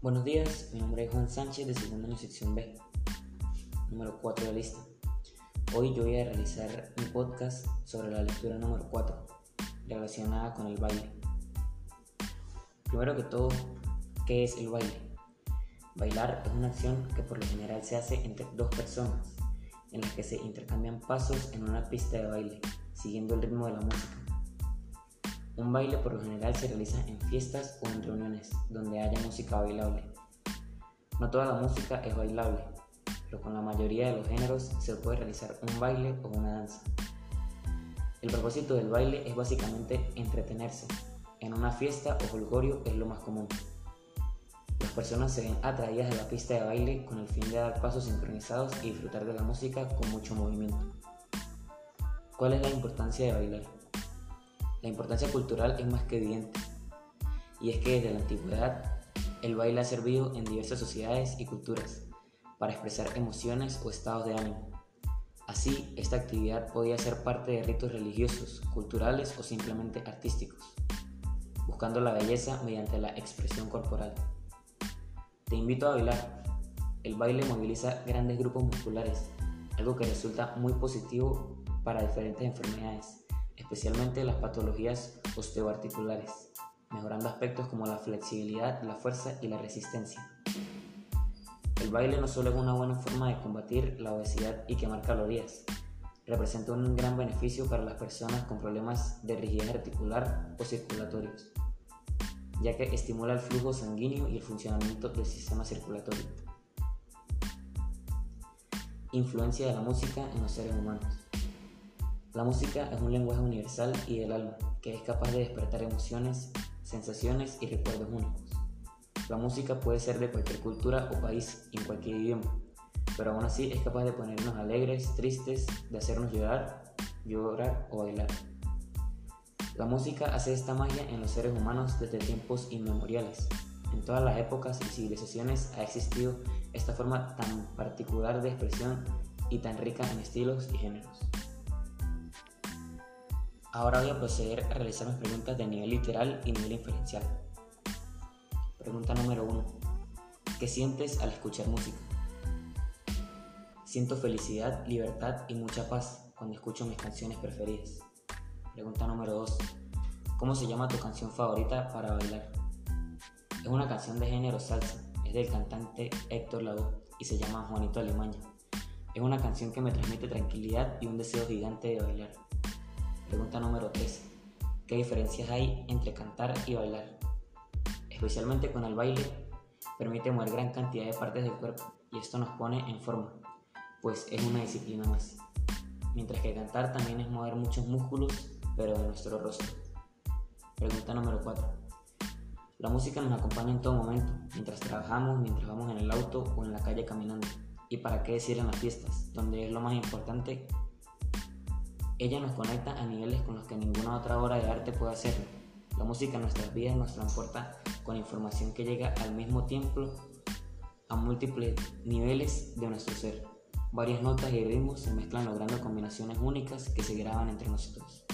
Buenos días, mi nombre es Juan Sánchez de segundo año sección B, número 4 de la lista. Hoy yo voy a realizar un podcast sobre la lectura número 4, relacionada con el baile. Primero que todo, ¿qué es el baile? Bailar es una acción que por lo general se hace entre dos personas, en las que se intercambian pasos en una pista de baile, siguiendo el ritmo de la música. Un baile por lo general se realiza en fiestas o en reuniones donde haya música bailable. No toda la música es bailable, pero con la mayoría de los géneros se puede realizar un baile o una danza. El propósito del baile es básicamente entretenerse. En una fiesta o holgorio es lo más común. Las personas se ven atraídas de la pista de baile con el fin de dar pasos sincronizados y disfrutar de la música con mucho movimiento. ¿Cuál es la importancia de bailar? La importancia cultural es más que evidente, y es que desde la antigüedad el baile ha servido en diversas sociedades y culturas para expresar emociones o estados de ánimo. Así, esta actividad podía ser parte de ritos religiosos, culturales o simplemente artísticos, buscando la belleza mediante la expresión corporal. Te invito a bailar. El baile moviliza grandes grupos musculares, algo que resulta muy positivo para diferentes enfermedades especialmente las patologías osteoarticulares, mejorando aspectos como la flexibilidad, la fuerza y la resistencia. El baile no solo es una buena forma de combatir la obesidad y quemar calorías, representa un gran beneficio para las personas con problemas de rigidez articular o circulatorios, ya que estimula el flujo sanguíneo y el funcionamiento del sistema circulatorio. Influencia de la música en los seres humanos. La música es un lenguaje universal y del alma, que es capaz de despertar emociones, sensaciones y recuerdos únicos. La música puede ser de cualquier cultura o país en cualquier idioma, pero aún así es capaz de ponernos alegres, tristes, de hacernos llorar, llorar o bailar. La música hace esta magia en los seres humanos desde tiempos inmemoriales. En todas las épocas y civilizaciones ha existido esta forma tan particular de expresión y tan rica en estilos y géneros. Ahora voy a proceder a realizar mis preguntas de nivel literal y nivel inferencial. Pregunta número 1. ¿Qué sientes al escuchar música? Siento felicidad, libertad y mucha paz cuando escucho mis canciones preferidas. Pregunta número 2. ¿Cómo se llama tu canción favorita para bailar? Es una canción de género salsa, es del cantante Héctor Lavoe y se llama Juanito Alimaña. Es una canción que me transmite tranquilidad y un deseo gigante de bailar. Pregunta número 3. ¿Qué diferencias hay entre cantar y bailar? Especialmente con el baile, permite mover gran cantidad de partes del cuerpo y esto nos pone en forma, pues es una disciplina más. Mientras que cantar también es mover muchos músculos, pero de nuestro rostro. Pregunta número 4. La música nos acompaña en todo momento, mientras trabajamos, mientras vamos en el auto o en la calle caminando. ¿Y para qué decir en las fiestas, donde es lo más importante ella nos conecta a niveles con los que ninguna otra obra de arte puede hacerlo. La música en nuestras vidas nos transporta con información que llega al mismo tiempo a múltiples niveles de nuestro ser. Varias notas y ritmos se mezclan logrando combinaciones únicas que se graban entre nosotros.